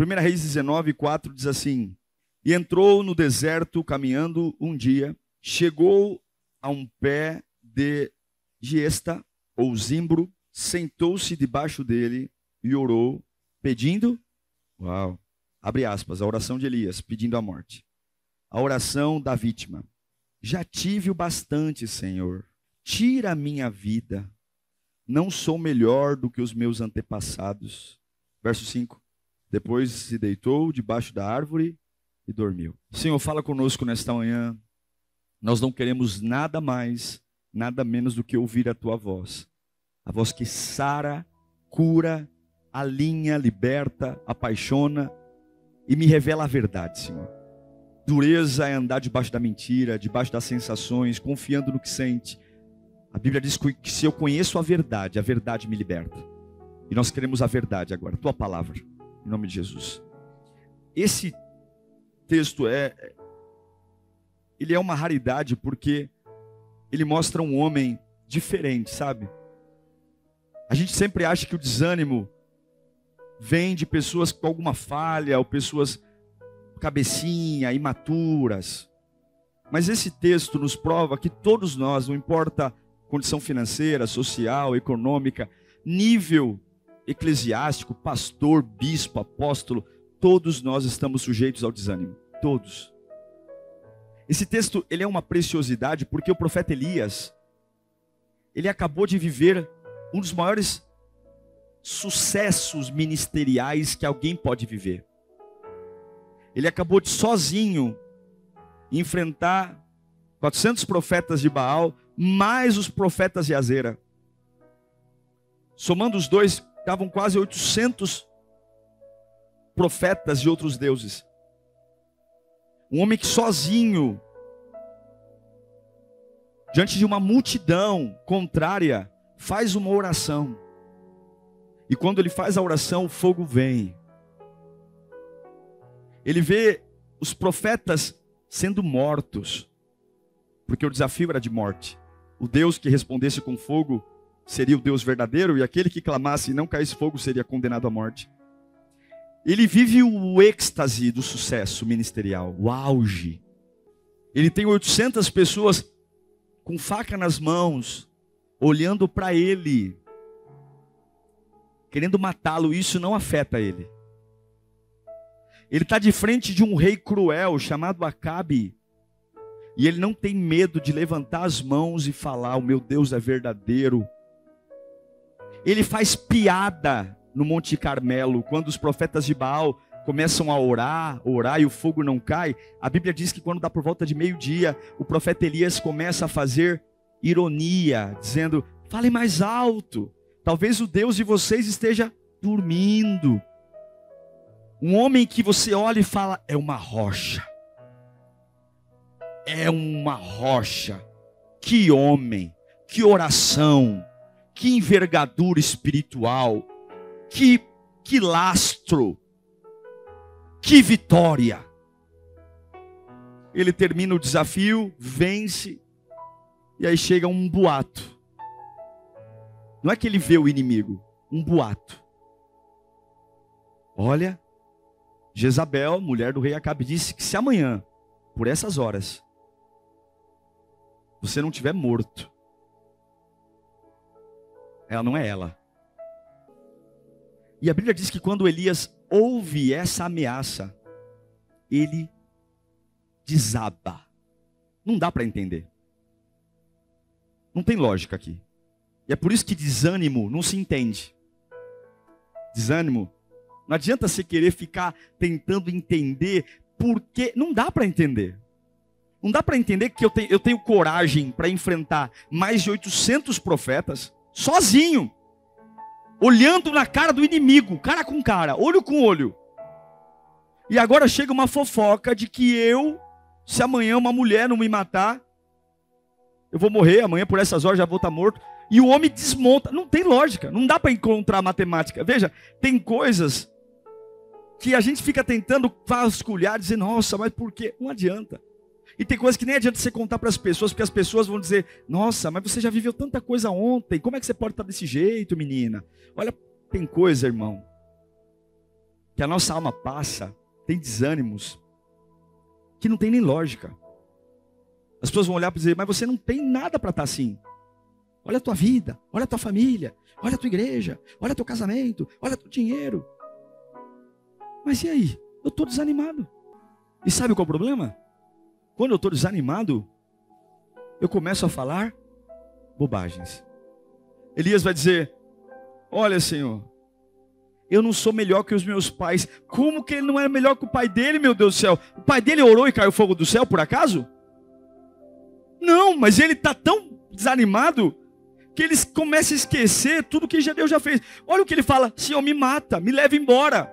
1 Reis 19, 4 diz assim: E entrou no deserto caminhando um dia, chegou a um pé de giesta ou zimbro, sentou-se debaixo dele e orou, pedindo, uau, abre aspas, a oração de Elias, pedindo a morte. A oração da vítima. Já tive o bastante, Senhor. Tira a minha vida. Não sou melhor do que os meus antepassados. Verso 5. Depois se deitou debaixo da árvore e dormiu. Senhor, fala conosco nesta manhã. Nós não queremos nada mais, nada menos do que ouvir a tua voz. A voz que sara, cura, alinha, liberta, apaixona e me revela a verdade, Senhor. Dureza é andar debaixo da mentira, debaixo das sensações, confiando no que sente. A Bíblia diz que se eu conheço a verdade, a verdade me liberta. E nós queremos a verdade agora, tua palavra. Em nome de Jesus. Esse texto é ele é uma raridade porque ele mostra um homem diferente, sabe? A gente sempre acha que o desânimo vem de pessoas com alguma falha ou pessoas cabecinha, imaturas. Mas esse texto nos prova que todos nós, não importa condição financeira, social, econômica, nível eclesiástico, pastor, bispo, apóstolo, todos nós estamos sujeitos ao desânimo. Todos. Esse texto, ele é uma preciosidade porque o profeta Elias, ele acabou de viver um dos maiores sucessos ministeriais que alguém pode viver. Ele acabou de sozinho enfrentar 400 profetas de Baal, mais os profetas de Azera. Somando os dois, estavam quase 800 profetas de outros deuses. Um homem que sozinho, diante de uma multidão contrária, faz uma oração. E quando ele faz a oração, o fogo vem. Ele vê os profetas sendo mortos, porque o desafio era de morte. O Deus que respondesse com fogo seria o Deus verdadeiro, e aquele que clamasse e não caísse fogo seria condenado à morte. Ele vive o êxtase do sucesso ministerial, o auge. Ele tem 800 pessoas com faca nas mãos, olhando para ele, querendo matá-lo. Isso não afeta ele. Ele está de frente de um rei cruel chamado Acabe. E ele não tem medo de levantar as mãos e falar: O meu Deus é verdadeiro, ele faz piada no Monte Carmelo, quando os profetas de Baal começam a orar, orar e o fogo não cai. A Bíblia diz que quando dá por volta de meio-dia, o profeta Elias começa a fazer ironia, dizendo: "Fale mais alto. Talvez o Deus de vocês esteja dormindo." Um homem que você olha e fala: "É uma rocha." É uma rocha. Que homem, que oração que envergadura espiritual, que, que lastro, que vitória. Ele termina o desafio, vence, e aí chega um boato. Não é que ele vê o inimigo, um boato. Olha, Jezabel, mulher do rei Acabe, disse que se amanhã, por essas horas, você não tiver morto, ela não é ela. E a Bíblia diz que quando Elias ouve essa ameaça, ele desaba. Não dá para entender. Não tem lógica aqui. E é por isso que desânimo não se entende. Desânimo, não adianta você querer ficar tentando entender porque não dá para entender. Não dá para entender que eu tenho, eu tenho coragem para enfrentar mais de 800 profetas sozinho, olhando na cara do inimigo, cara com cara, olho com olho, E agora chega uma fofoca de que eu, se amanhã uma mulher não me matar, eu vou morrer, amanhã por essas horas já vou estar morto. E o homem desmonta. Não tem lógica, não dá para encontrar matemática. Veja, tem coisas que a gente fica tentando vasculhar, dizer, nossa, mas por quê? Não adianta. E tem coisas que nem adianta você contar para as pessoas, porque as pessoas vão dizer, nossa, mas você já viveu tanta coisa ontem, como é que você pode estar desse jeito, menina? Olha, tem coisa, irmão, que a nossa alma passa, tem desânimos, que não tem nem lógica. As pessoas vão olhar para dizer, mas você não tem nada para estar assim. Olha a tua vida, olha a tua família, olha a tua igreja, olha o teu casamento, olha o teu dinheiro. Mas e aí? Eu estou desanimado. E sabe qual é o problema? Quando eu estou desanimado, eu começo a falar bobagens. Elias vai dizer: Olha, Senhor, eu não sou melhor que os meus pais. Como que ele não é melhor que o pai dele, meu Deus do céu? O pai dele orou e caiu fogo do céu, por acaso? Não, mas ele está tão desanimado que ele começa a esquecer tudo que Deus já fez. Olha o que ele fala: Senhor, me mata, me leva embora.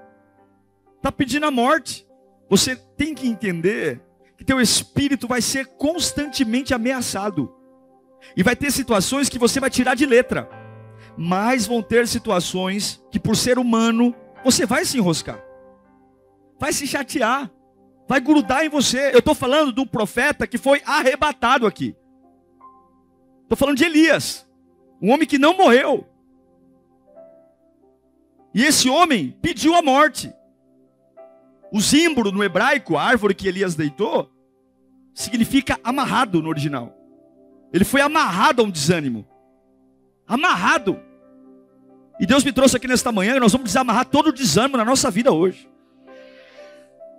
Está pedindo a morte. Você tem que entender que teu espírito vai ser constantemente ameaçado. E vai ter situações que você vai tirar de letra. Mas vão ter situações que, por ser humano, você vai se enroscar. Vai se chatear vai grudar em você. Eu estou falando do profeta que foi arrebatado aqui. Estou falando de Elias, um homem que não morreu. E esse homem pediu a morte. O zimbro no hebraico, a árvore que Elias deitou, significa amarrado no original. Ele foi amarrado a um desânimo. Amarrado. E Deus me trouxe aqui nesta manhã, e nós vamos desamarrar todo o desânimo na nossa vida hoje.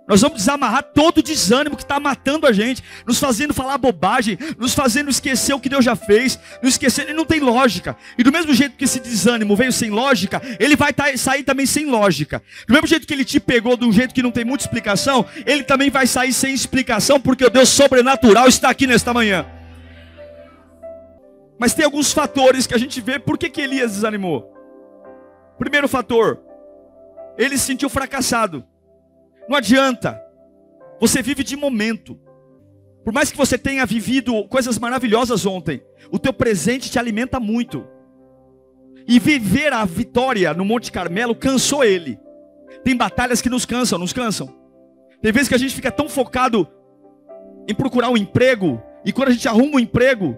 Nós vamos desamarrar todo o desânimo que está matando a gente, nos fazendo falar bobagem, nos fazendo esquecer o que Deus já fez, nos esquecer, ele não tem lógica. E do mesmo jeito que esse desânimo veio sem lógica, ele vai sair também sem lógica. Do mesmo jeito que ele te pegou de um jeito que não tem muita explicação, ele também vai sair sem explicação, porque o Deus sobrenatural está aqui nesta manhã. Mas tem alguns fatores que a gente vê por que, que Elias desanimou. Primeiro fator, ele se sentiu fracassado. Não adianta. Você vive de momento. Por mais que você tenha vivido coisas maravilhosas ontem, o teu presente te alimenta muito. E viver a vitória no Monte Carmelo cansou ele. Tem batalhas que nos cansam, nos cansam. Tem vezes que a gente fica tão focado em procurar um emprego, e quando a gente arruma um emprego,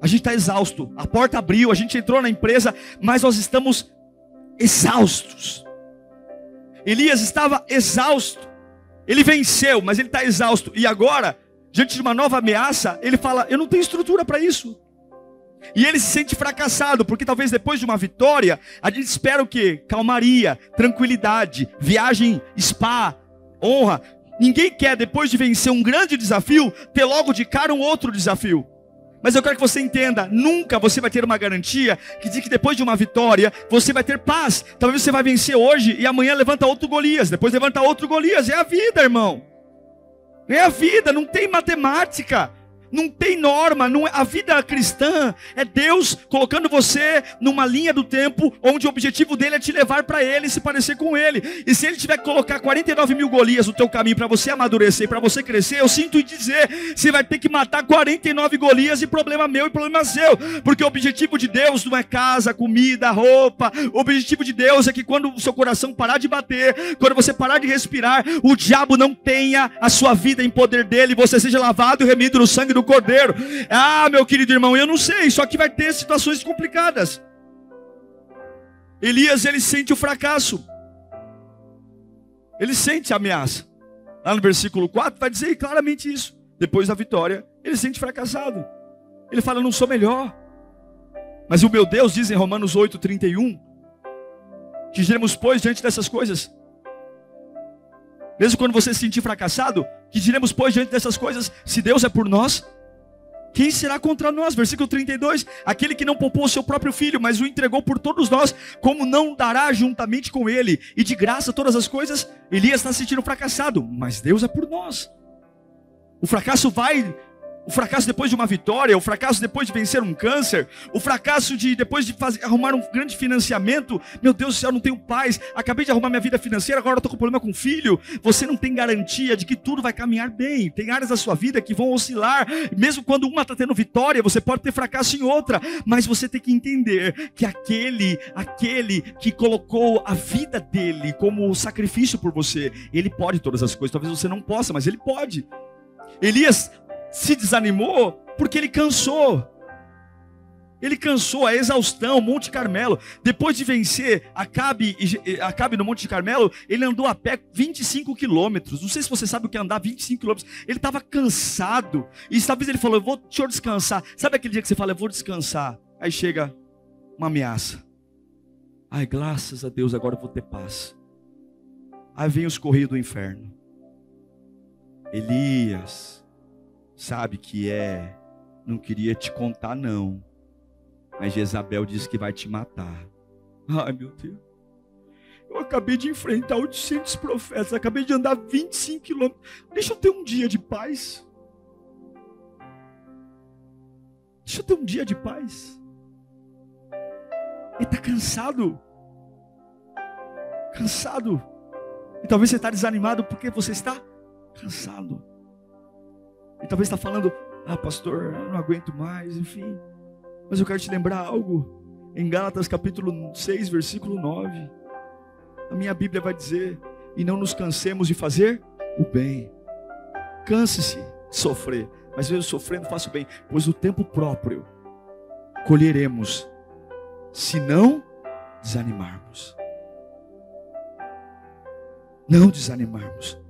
a gente está exausto. A porta abriu, a gente entrou na empresa, mas nós estamos exaustos. Elias estava exausto. Ele venceu, mas ele está exausto. E agora, diante de uma nova ameaça, ele fala: Eu não tenho estrutura para isso. E ele se sente fracassado, porque talvez depois de uma vitória, a gente espera o quê? Calmaria, tranquilidade, viagem, spa, honra. Ninguém quer, depois de vencer um grande desafio, ter logo de cara um outro desafio. Mas eu quero que você entenda: nunca você vai ter uma garantia que diz que depois de uma vitória você vai ter paz. Talvez você vai vencer hoje e amanhã levanta outro Golias, depois levanta outro Golias. É a vida, irmão. É a vida, não tem matemática não tem norma, não é, a vida cristã é Deus colocando você numa linha do tempo onde o objetivo dele é te levar para Ele e se parecer com Ele. E se Ele tiver que colocar 49 mil Golias no teu caminho para você amadurecer, para você crescer, eu sinto em dizer, você vai ter que matar 49 Golias e problema meu e problema seu, porque o objetivo de Deus não é casa, comida, roupa. O objetivo de Deus é que quando o seu coração parar de bater, quando você parar de respirar, o diabo não tenha a sua vida em poder dele, você seja lavado e remido no sangue do do cordeiro. Ah, meu querido irmão, eu não sei, só que vai ter situações complicadas. Elias, ele sente o fracasso. Ele sente a ameaça. Lá no versículo 4 vai dizer claramente isso. Depois da vitória, ele sente fracassado. Ele fala: Não sou melhor. Mas o meu Deus diz em Romanos 8, 31, que diremos, pois, diante dessas coisas. Mesmo quando você se sentir fracassado, que diremos, pois, diante dessas coisas, se Deus é por nós, quem será contra nós? Versículo 32: Aquele que não poupou o seu próprio filho, mas o entregou por todos nós, como não dará juntamente com ele, e de graça todas as coisas? Elias está se sentindo fracassado, mas Deus é por nós. O fracasso vai o fracasso depois de uma vitória, o fracasso depois de vencer um câncer, o fracasso de depois de fazer, arrumar um grande financiamento. Meu Deus do céu, não tenho paz. Acabei de arrumar minha vida financeira, agora estou com problema com o filho. Você não tem garantia de que tudo vai caminhar bem. Tem áreas da sua vida que vão oscilar. Mesmo quando uma está tendo vitória, você pode ter fracasso em outra. Mas você tem que entender que aquele, aquele que colocou a vida dele como sacrifício por você, ele pode todas as coisas. Talvez você não possa, mas ele pode. Elias se desanimou porque ele cansou. Ele cansou a exaustão, Monte Carmelo. Depois de vencer Acabe, Acabe no Monte Carmelo, ele andou a pé 25 quilômetros. Não sei se você sabe o que é andar 25 quilômetros. Ele estava cansado. E talvez ele falou: Eu vou, deixa eu descansar. Sabe aquele dia que você fala, Eu vou descansar? Aí chega uma ameaça. Ai, graças a Deus, agora eu vou ter paz. Aí vem os correios do inferno. Elias, sabe que é, não queria te contar não, mas Jezabel disse que vai te matar. Ai meu Deus, eu acabei de enfrentar 800 profetas, acabei de andar 25 quilômetros, deixa eu ter um dia de paz. Deixa eu ter um dia de paz. Ele está cansado. Cansado. E talvez você está desanimado porque você está cansado. E talvez está falando, ah, pastor, eu não aguento mais, enfim. Mas eu quero te lembrar algo. Em Gálatas capítulo 6, versículo 9. A minha Bíblia vai dizer: E não nos cansemos de fazer o bem. Canse-se de sofrer, mas mesmo sofrendo, faça o bem, pois o tempo próprio colheremos, se não desanimarmos. Não desanimarmos,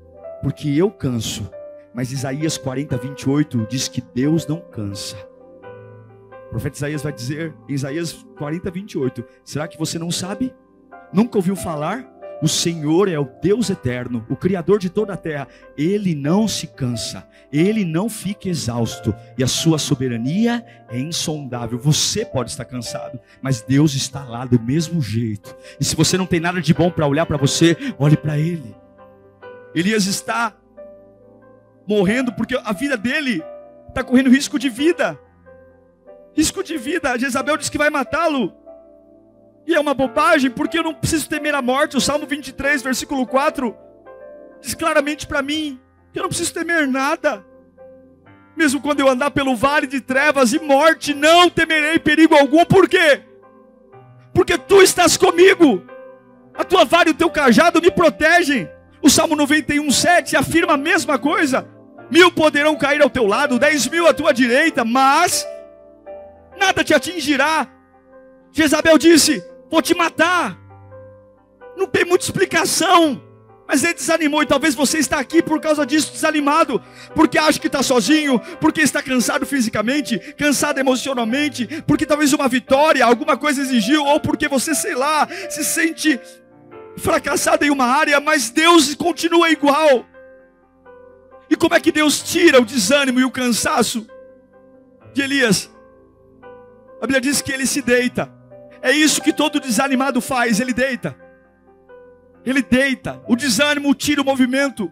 porque eu canso mas Isaías 40, 28 diz que Deus não cansa. O profeta Isaías vai dizer, em Isaías 40, 28, será que você não sabe? Nunca ouviu falar? O Senhor é o Deus eterno, o Criador de toda a terra. Ele não se cansa, ele não fica exausto, e a sua soberania é insondável. Você pode estar cansado, mas Deus está lá do mesmo jeito. E se você não tem nada de bom para olhar para você, olhe para Ele. Elias está morrendo, porque a vida dele está correndo risco de vida. Risco de vida. Jezabel diz que vai matá-lo. E é uma bobagem, porque eu não preciso temer a morte. O Salmo 23, versículo 4, diz claramente para mim que eu não preciso temer nada. Mesmo quando eu andar pelo vale de trevas e morte, não temerei perigo algum. Por quê? Porque tu estás comigo. A tua vara e o teu cajado me protegem. O Salmo 91, 7 afirma a mesma coisa. Mil poderão cair ao teu lado, dez mil à tua direita, mas nada te atingirá. Jezabel disse: Vou te matar. Não tem muita explicação. Mas ele desanimou, e talvez você está aqui por causa disso, desanimado, porque acha que está sozinho, porque está cansado fisicamente, cansado emocionalmente, porque talvez uma vitória, alguma coisa exigiu, ou porque você, sei lá, se sente fracassado em uma área, mas Deus continua igual. E como é que Deus tira o desânimo e o cansaço de Elias? A Bíblia diz que ele se deita. É isso que todo desanimado faz, ele deita. Ele deita. O desânimo tira o movimento.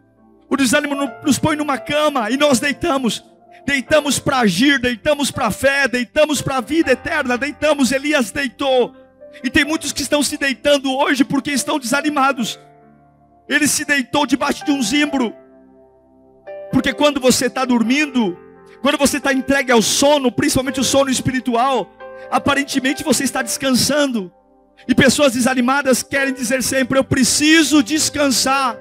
O desânimo nos põe numa cama e nós deitamos. Deitamos para agir, deitamos para a fé, deitamos para a vida eterna, deitamos. Elias deitou. E tem muitos que estão se deitando hoje porque estão desanimados. Ele se deitou debaixo de um zimbro. Porque quando você está dormindo, quando você está entregue ao sono, principalmente o sono espiritual, aparentemente você está descansando. E pessoas desanimadas querem dizer sempre: Eu preciso descansar.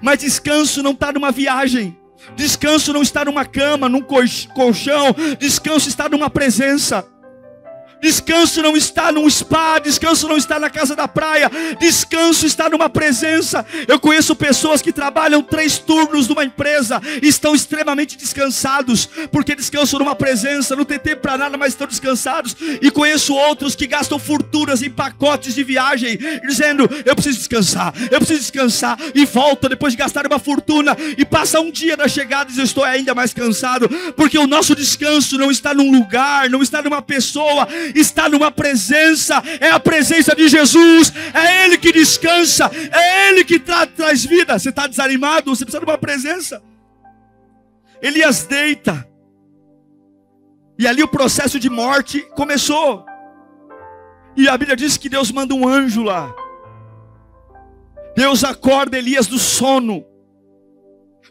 Mas descanso não está numa viagem. Descanso não está numa cama, num colchão. Descanso está numa presença. Descanso não está num spa, descanso não está na casa da praia, descanso está numa presença. Eu conheço pessoas que trabalham três turnos numa empresa e estão extremamente descansados, porque descansam numa presença, não tem tempo para nada, mas estão descansados. E conheço outros que gastam fortunas em pacotes de viagem, dizendo: Eu preciso descansar, eu preciso descansar, e voltam depois de gastar uma fortuna, e passa um dia da chegada e eu estou ainda mais cansado, porque o nosso descanso não está num lugar, não está numa pessoa está numa presença, é a presença de Jesus, é Ele que descansa, é Ele que tra traz vida. Você está desanimado? Você precisa de uma presença. Elias deita, E ali o processo de morte começou. E a Bíblia diz que Deus manda um anjo lá. Deus acorda Elias do sono.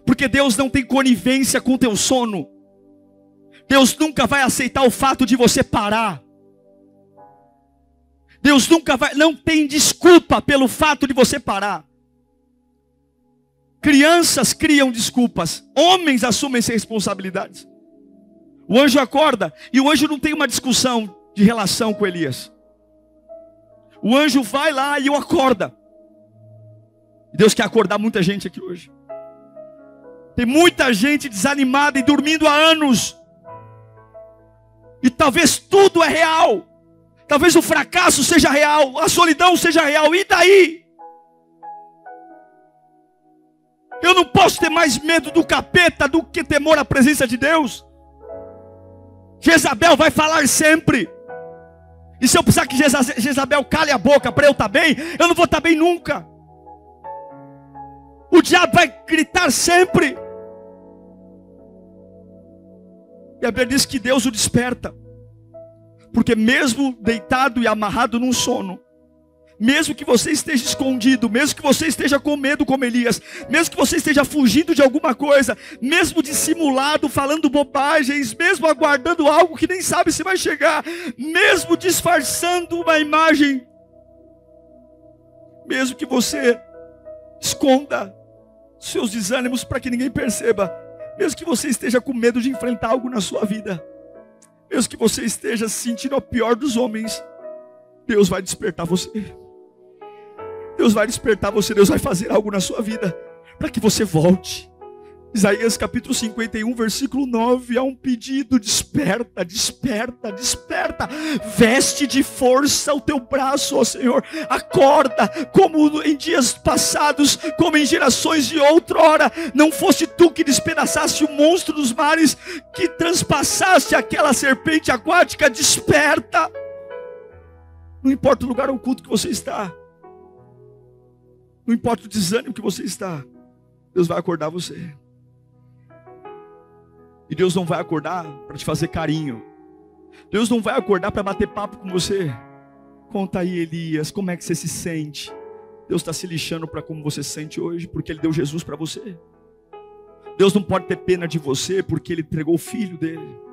Porque Deus não tem conivência com o teu sono. Deus nunca vai aceitar o fato de você parar. Deus nunca vai, não tem desculpa pelo fato de você parar. Crianças criam desculpas, homens assumem suas responsabilidades. O anjo acorda e o anjo não tem uma discussão de relação com Elias. O anjo vai lá e o acorda. Deus quer acordar muita gente aqui hoje. Tem muita gente desanimada e dormindo há anos. E talvez tudo é real. Talvez o fracasso seja real, a solidão seja real. E daí? Eu não posso ter mais medo do capeta do que temor à presença de Deus. Jezabel vai falar sempre. E se eu precisar que Jezabel cale a boca para eu estar tá bem, eu não vou estar tá bem nunca. O diabo vai gritar sempre. E a Bíblia diz que Deus o desperta. Porque mesmo deitado e amarrado num sono, mesmo que você esteja escondido, mesmo que você esteja com medo como Elias, mesmo que você esteja fugindo de alguma coisa, mesmo dissimulado, falando bobagens, mesmo aguardando algo que nem sabe se vai chegar, mesmo disfarçando uma imagem, mesmo que você esconda seus desânimos para que ninguém perceba, mesmo que você esteja com medo de enfrentar algo na sua vida, mesmo que você esteja se sentindo o pior dos homens, Deus vai despertar você. Deus vai despertar você, Deus vai fazer algo na sua vida para que você volte. Isaías capítulo 51, versículo 9, há um pedido: desperta, desperta, desperta, veste de força o teu braço, ó Senhor, acorda, como em dias passados, como em gerações de outrora, não foste tu que despedaçaste o monstro dos mares, que transpassaste aquela serpente aquática, desperta, não importa o lugar oculto que você está, não importa o desânimo que você está, Deus vai acordar você. E Deus não vai acordar para te fazer carinho. Deus não vai acordar para bater papo com você. Conta aí, Elias, como é que você se sente? Deus está se lixando para como você se sente hoje, porque Ele deu Jesus para você. Deus não pode ter pena de você, porque Ele entregou o filho dele.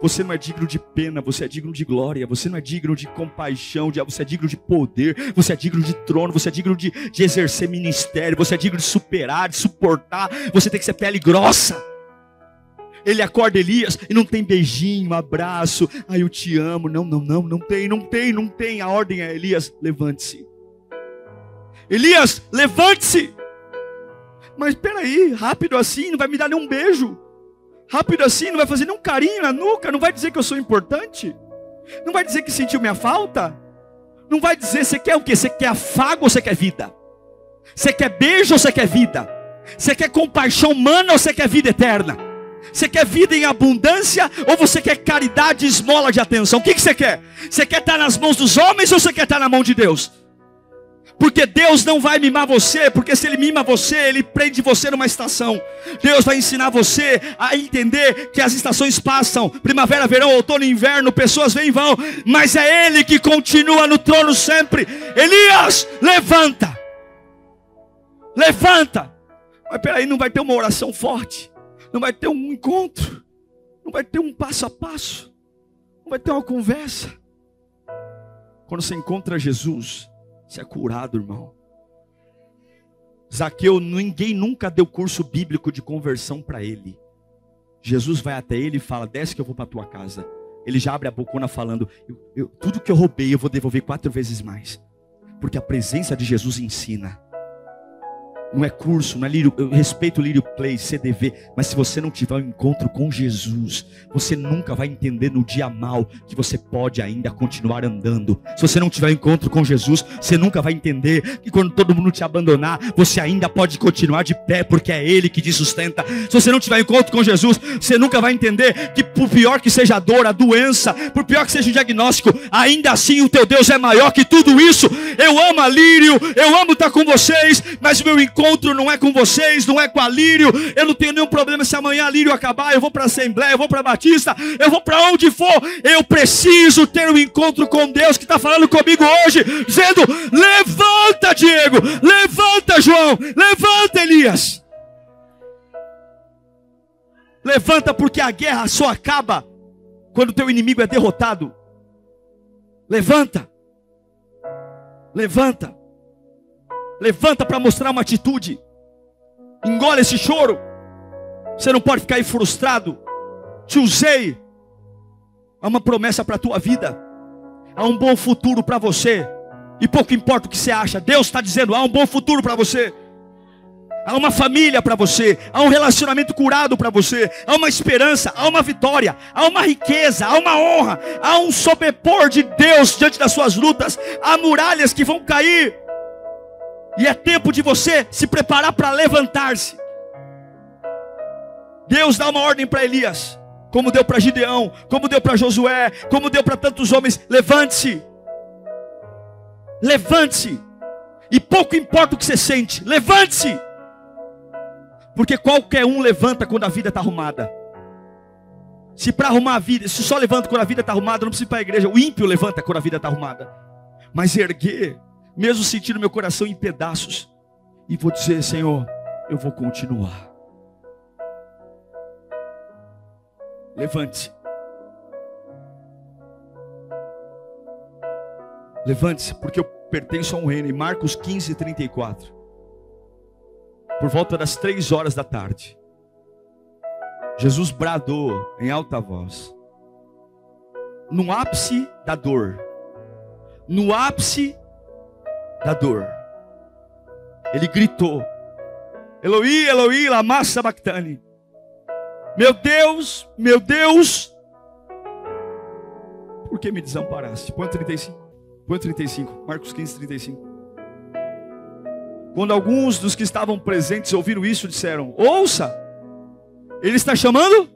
Você não é digno de pena, você é digno de glória, você não é digno de compaixão, você é digno de poder, você é digno de trono, você é digno de, de exercer ministério, você é digno de superar, de suportar, você tem que ser pele grossa. Ele acorda Elias e não tem beijinho, abraço, ai eu te amo. Não, não, não, não tem, não tem, não tem. A ordem é Elias, levante-se. Elias, levante-se. Mas peraí, rápido assim, não vai me dar nenhum beijo rápido assim, não vai fazer nenhum carinho na nuca, não vai dizer que eu sou importante, não vai dizer que sentiu minha falta, não vai dizer você quer o que? Você quer afago ou você quer vida? Você quer beijo ou você quer vida? Você quer compaixão humana ou você quer vida eterna? Você quer vida em abundância ou você quer caridade esmola de atenção? O que, que você quer? Você quer estar nas mãos dos homens ou você quer estar na mão de Deus? Porque Deus não vai mimar você, porque se Ele mima você, Ele prende você numa estação. Deus vai ensinar você a entender que as estações passam: primavera, verão, outono, inverno, pessoas vêm e vão, mas é Ele que continua no trono sempre. Elias, levanta, levanta. Mas peraí, não vai ter uma oração forte, não vai ter um encontro, não vai ter um passo a passo, não vai ter uma conversa. Quando você encontra Jesus, você é curado, irmão. Zaqueu, ninguém nunca deu curso bíblico de conversão para ele. Jesus vai até ele e fala: Desce que eu vou para tua casa. Ele já abre a bocona falando: eu, eu, Tudo que eu roubei eu vou devolver quatro vezes mais. Porque a presença de Jesus ensina não é curso, não é lírio, eu respeito o Lírio Play, CDV, mas se você não tiver um encontro com Jesus, você nunca vai entender no dia mal que você pode ainda continuar andando. Se você não tiver um encontro com Jesus, você nunca vai entender que quando todo mundo te abandonar, você ainda pode continuar de pé, porque é Ele que te sustenta. Se você não tiver um encontro com Jesus, você nunca vai entender que por pior que seja a dor, a doença, por pior que seja o diagnóstico, ainda assim o teu Deus é maior que tudo isso. Eu amo a Lírio, eu amo estar com vocês, mas meu encontro não é com vocês, não é com a Lírio. Eu não tenho nenhum problema se amanhã a Lírio acabar, eu vou para a Assembleia, eu vou para Batista, eu vou para onde for. Eu preciso ter um encontro com Deus que está falando comigo hoje, dizendo: levanta, Diego, levanta, João, levanta, Elias. Levanta porque a guerra só acaba quando o teu inimigo é derrotado. Levanta. Levanta. Levanta para mostrar uma atitude. Engole esse choro. Você não pode ficar aí frustrado. Te usei. Há uma promessa para a tua vida. Há um bom futuro para você. E pouco importa o que você acha. Deus está dizendo: há um bom futuro para você. Há uma família para você, há um relacionamento curado para você, há uma esperança, há uma vitória, há uma riqueza, há uma honra, há um sobrepor de Deus diante das suas lutas, há muralhas que vão cair, e é tempo de você se preparar para levantar-se. Deus dá uma ordem para Elias, como deu para Gideão, como deu para Josué, como deu para tantos homens: levante-se, levante-se, e pouco importa o que você sente, levante-se. Porque qualquer um levanta quando a vida está arrumada. Se para arrumar a vida, se só levanta quando a vida está arrumada, não precisa ir para a igreja. O ímpio levanta quando a vida está arrumada. Mas erguer, mesmo sentindo meu coração em pedaços, e vou dizer, Senhor, eu vou continuar. Levante-se. Levante-se, porque eu pertenço a um reino. Em Marcos 15, 34 por volta das três horas da tarde, Jesus bradou em alta voz, no ápice da dor, no ápice da dor, ele gritou: Eloí, Eloí, lama sabachthani. Meu Deus, meu Deus, por que me desamparaste? Põe 35. Põe 35. Marcos 15, 35. Quando alguns dos que estavam presentes ouviram isso, disseram: Ouça, ele está chamando?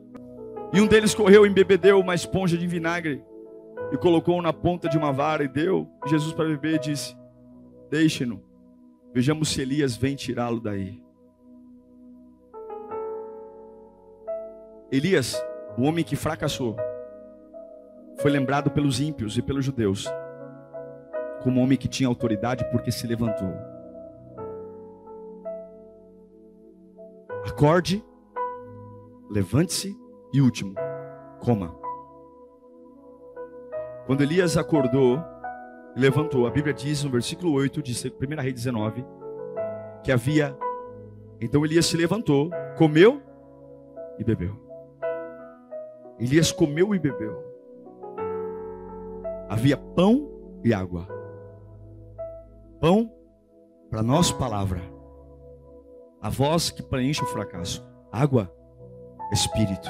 E um deles correu e embebedeu uma esponja de vinagre e colocou na ponta de uma vara e deu Jesus para beber e disse: Deixe-no, vejamos se Elias vem tirá-lo daí. Elias, o homem que fracassou, foi lembrado pelos ímpios e pelos judeus como homem que tinha autoridade porque se levantou. Acorde, levante-se e último, coma. Quando Elias acordou levantou, a Bíblia diz no versículo 8 de 1 Rei 19, que havia. Então Elias se levantou, comeu e bebeu. Elias comeu e bebeu. Havia pão e água. Pão para nós, palavra a voz que preenche o fracasso. Água, espírito.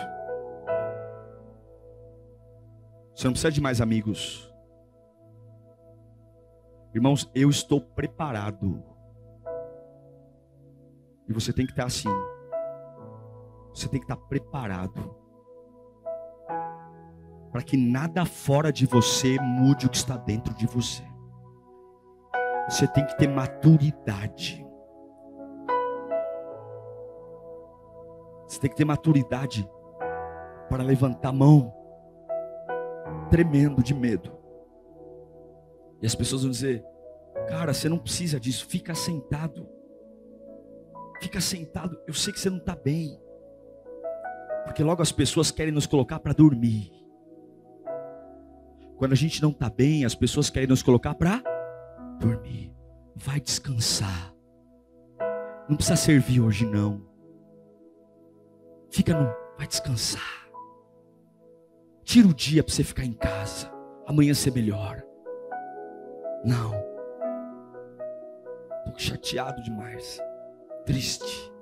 Você não precisa de mais amigos. Irmãos, eu estou preparado. E você tem que estar assim. Você tem que estar preparado. Para que nada fora de você mude o que está dentro de você. Você tem que ter maturidade. Você tem que ter maturidade para levantar a mão, tremendo de medo. E as pessoas vão dizer: Cara, você não precisa disso, fica sentado. Fica sentado, eu sei que você não está bem. Porque logo as pessoas querem nos colocar para dormir. Quando a gente não está bem, as pessoas querem nos colocar para dormir. Vai descansar. Não precisa servir hoje não. Fica no. Vai descansar. Tira o dia para você ficar em casa. Amanhã ser melhor. Não. Estou chateado demais. Triste.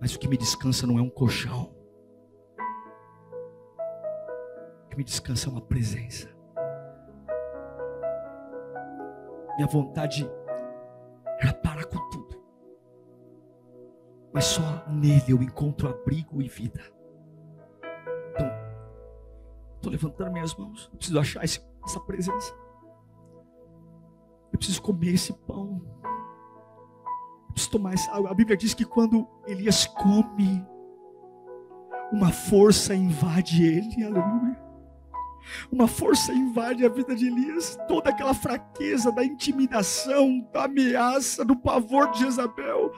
Mas o que me descansa não é um colchão. O que me descansa é uma presença. Minha vontade era parar com tudo mas só nele eu encontro abrigo e vida. Então, Estou levantando minhas mãos. Eu preciso achar esse, essa presença. Eu preciso comer esse pão. Eu preciso tomar essa água. A Bíblia diz que quando Elias come, uma força invade ele. Aleluia. Uma força invade a vida de Elias, toda aquela fraqueza da intimidação, da ameaça, do pavor de Jezabel.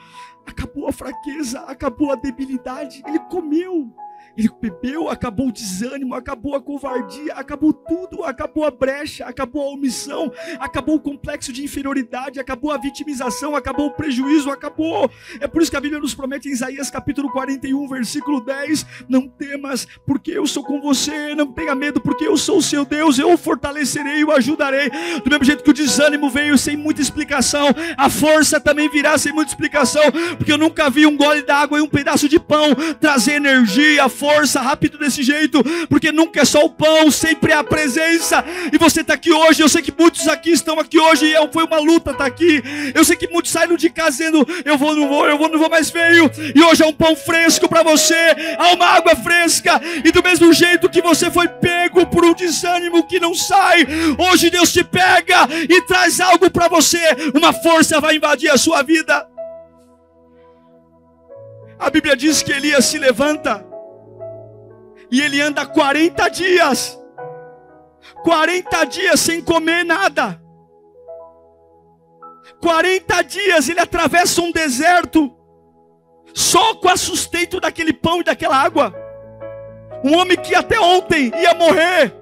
Acabou a fraqueza, acabou a debilidade. Ele comeu. Ele bebeu, acabou o desânimo, acabou a covardia, acabou tudo, acabou a brecha, acabou a omissão, acabou o complexo de inferioridade, acabou a vitimização, acabou o prejuízo, acabou. É por isso que a Bíblia nos promete em Isaías capítulo 41, versículo 10: Não temas, porque eu sou com você, não tenha medo, porque eu sou o seu Deus, eu o fortalecerei o ajudarei. Do mesmo jeito que o desânimo veio sem muita explicação, a força também virá sem muita explicação, porque eu nunca vi um gole d'água e um pedaço de pão trazer energia, força força rápido desse jeito, porque nunca é só o pão, sempre é a presença. E você está aqui hoje, eu sei que muitos aqui estão aqui hoje e é foi uma luta estar tá aqui. Eu sei que muitos saíram de casa dizendo: eu vou, não vou, eu vou, não vou mais veio. E hoje é um pão fresco para você, há uma água fresca. E do mesmo jeito que você foi pego por um desânimo que não sai, hoje Deus te pega e traz algo para você. Uma força vai invadir a sua vida. A Bíblia diz que Elias se levanta e ele anda 40 dias. 40 dias sem comer nada. 40 dias ele atravessa um deserto só com a sustento daquele pão e daquela água. Um homem que até ontem ia morrer,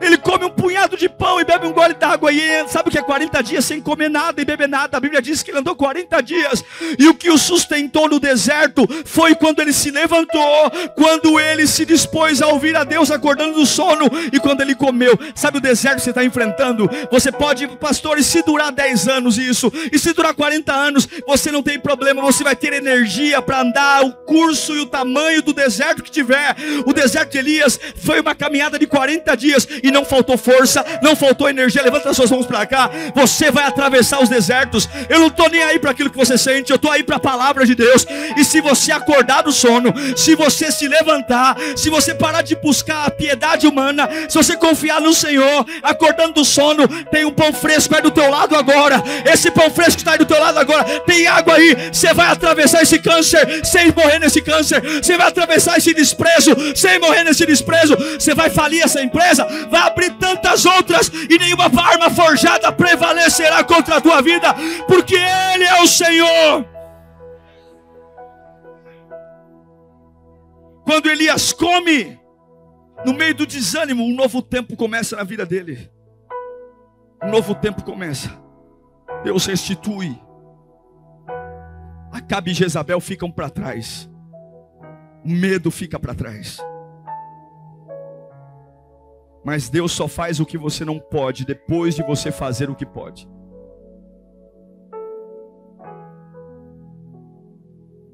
ele come um punhado de pão e bebe um gole d'água. E sabe o que é 40 dias sem comer nada e beber nada? A Bíblia diz que ele andou 40 dias. E o que o sustentou no deserto foi quando ele se levantou, quando ele se dispôs a ouvir a Deus acordando do sono e quando ele comeu. Sabe o deserto que você está enfrentando? Você pode, pastor, e se durar 10 anos isso, e se durar 40 anos, você não tem problema, você vai ter energia para andar o curso e o tamanho do deserto que tiver. O deserto de Elias foi uma caminhada de 40 dias e não faltou força, não faltou energia. Levanta as suas mãos para cá. Você vai atravessar os desertos. Eu não estou nem aí para aquilo que você sente, eu estou aí para a palavra de Deus. E se você acordar do sono, se você se levantar, se você parar de buscar a piedade humana, se você confiar no Senhor, acordando do sono, tem um pão fresco aí do teu lado agora. Esse pão fresco está aí do teu lado agora. Tem água aí. Você vai atravessar esse câncer sem morrer nesse câncer. Você vai atravessar esse desprezo sem morrer nesse desprezo. Você vai falir essa empresa, abrir tantas outras e nenhuma arma forjada prevalecerá contra a tua vida, porque Ele é o Senhor. Quando Elias come, no meio do desânimo, um novo tempo começa na vida dele. Um novo tempo começa. Deus restitui. Acabe e Jezabel ficam para trás. O medo fica para trás. Mas Deus só faz o que você não pode depois de você fazer o que pode.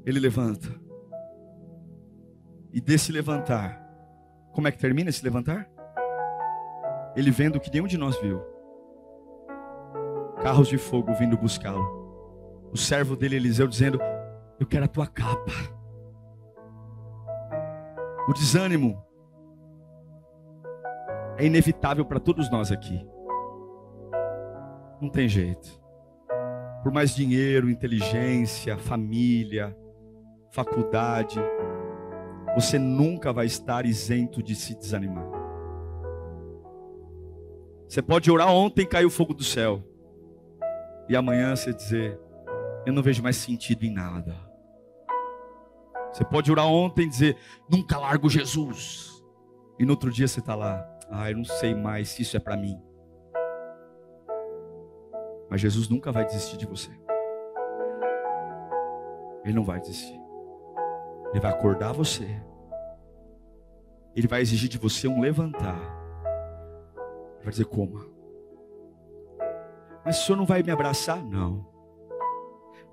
Ele levanta. E desse levantar, como é que termina esse levantar? Ele vendo o que nenhum de nós viu. Carros de fogo vindo buscá-lo. O servo dele, Eliseu, dizendo: Eu quero a tua capa. O desânimo é inevitável para todos nós aqui. Não tem jeito. Por mais dinheiro, inteligência, família, faculdade, você nunca vai estar isento de se desanimar. Você pode orar ontem caiu fogo do céu. E amanhã você dizer, eu não vejo mais sentido em nada. Você pode orar ontem e dizer, nunca largo Jesus. E no outro dia você está lá, ah, eu não sei mais se isso é para mim. Mas Jesus nunca vai desistir de você. Ele não vai desistir. Ele vai acordar você. Ele vai exigir de você um levantar. Ele vai dizer: coma. Mas o senhor não vai me abraçar? Não.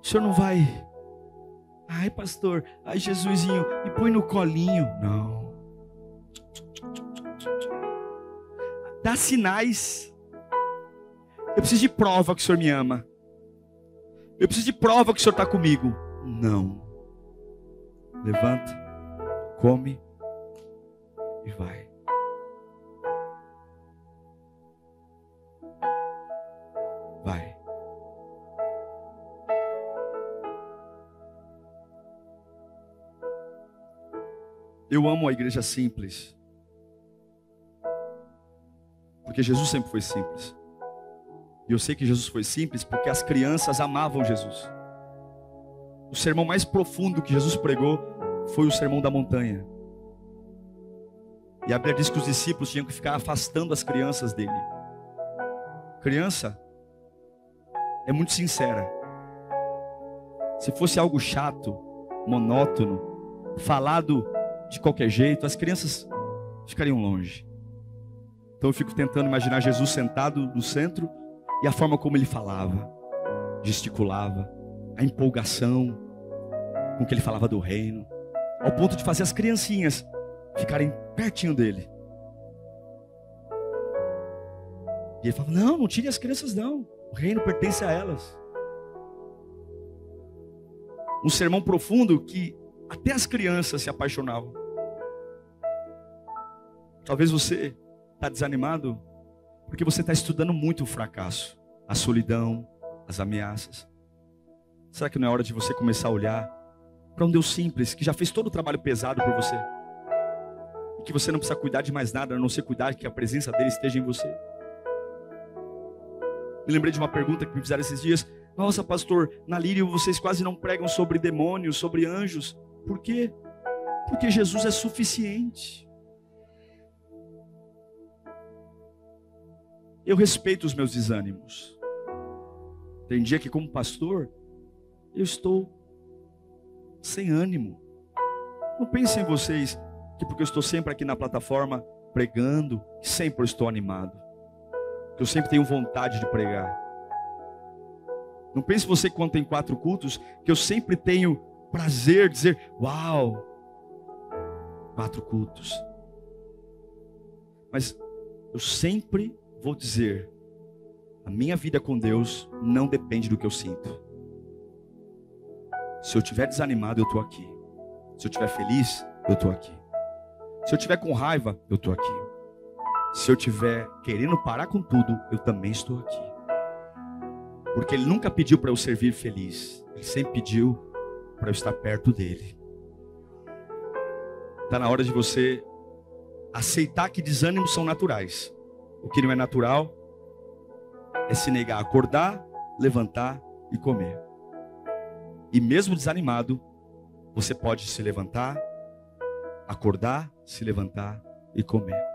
O senhor não vai. Ai, pastor, ai, Jesusinho, me põe no colinho. Não. Dá sinais. Eu preciso de prova que o Senhor me ama. Eu preciso de prova que o Senhor está comigo. Não. Levanta, come e vai. Vai. Eu amo a igreja simples. Porque Jesus sempre foi simples. E eu sei que Jesus foi simples porque as crianças amavam Jesus. O sermão mais profundo que Jesus pregou foi o sermão da montanha. E a Bíblia diz que os discípulos tinham que ficar afastando as crianças dele. Criança é muito sincera. Se fosse algo chato, monótono, falado de qualquer jeito, as crianças ficariam longe. Então eu fico tentando imaginar Jesus sentado no centro e a forma como ele falava, gesticulava, a empolgação com que ele falava do reino, ao ponto de fazer as criancinhas ficarem pertinho dele. E ele falava: Não, não tire as crianças, não. O reino pertence a elas. Um sermão profundo que até as crianças se apaixonavam. Talvez você está desanimado porque você está estudando muito o fracasso, a solidão, as ameaças. Será que não é hora de você começar a olhar para um Deus simples que já fez todo o trabalho pesado por você? E que você não precisa cuidar de mais nada, a não ser cuidar que a presença dele esteja em você? Me lembrei de uma pergunta que me fizeram esses dias. Nossa, pastor, na Lírio vocês quase não pregam sobre demônios, sobre anjos. Por quê? Porque Jesus é suficiente. Eu respeito os meus desânimos. Tem dia que, como pastor, eu estou sem ânimo. Não pensem em vocês que, porque eu estou sempre aqui na plataforma pregando, sempre estou animado. Que eu sempre tenho vontade de pregar. Não pense você quando tem quatro cultos, que eu sempre tenho prazer de dizer: Uau, quatro cultos. Mas eu sempre vou dizer: a minha vida com Deus não depende do que eu sinto. Se eu estiver desanimado, eu estou aqui. Se eu estiver feliz, eu estou aqui. Se eu estiver com raiva, eu estou aqui. Se eu estiver querendo parar com tudo, eu também estou aqui. Porque Ele nunca pediu para eu servir feliz. Ele sempre pediu para eu estar perto dEle. Está na hora de você aceitar que desânimos são naturais. O que não é natural é se negar a acordar, levantar e comer. E mesmo desanimado, você pode se levantar, acordar, se levantar e comer.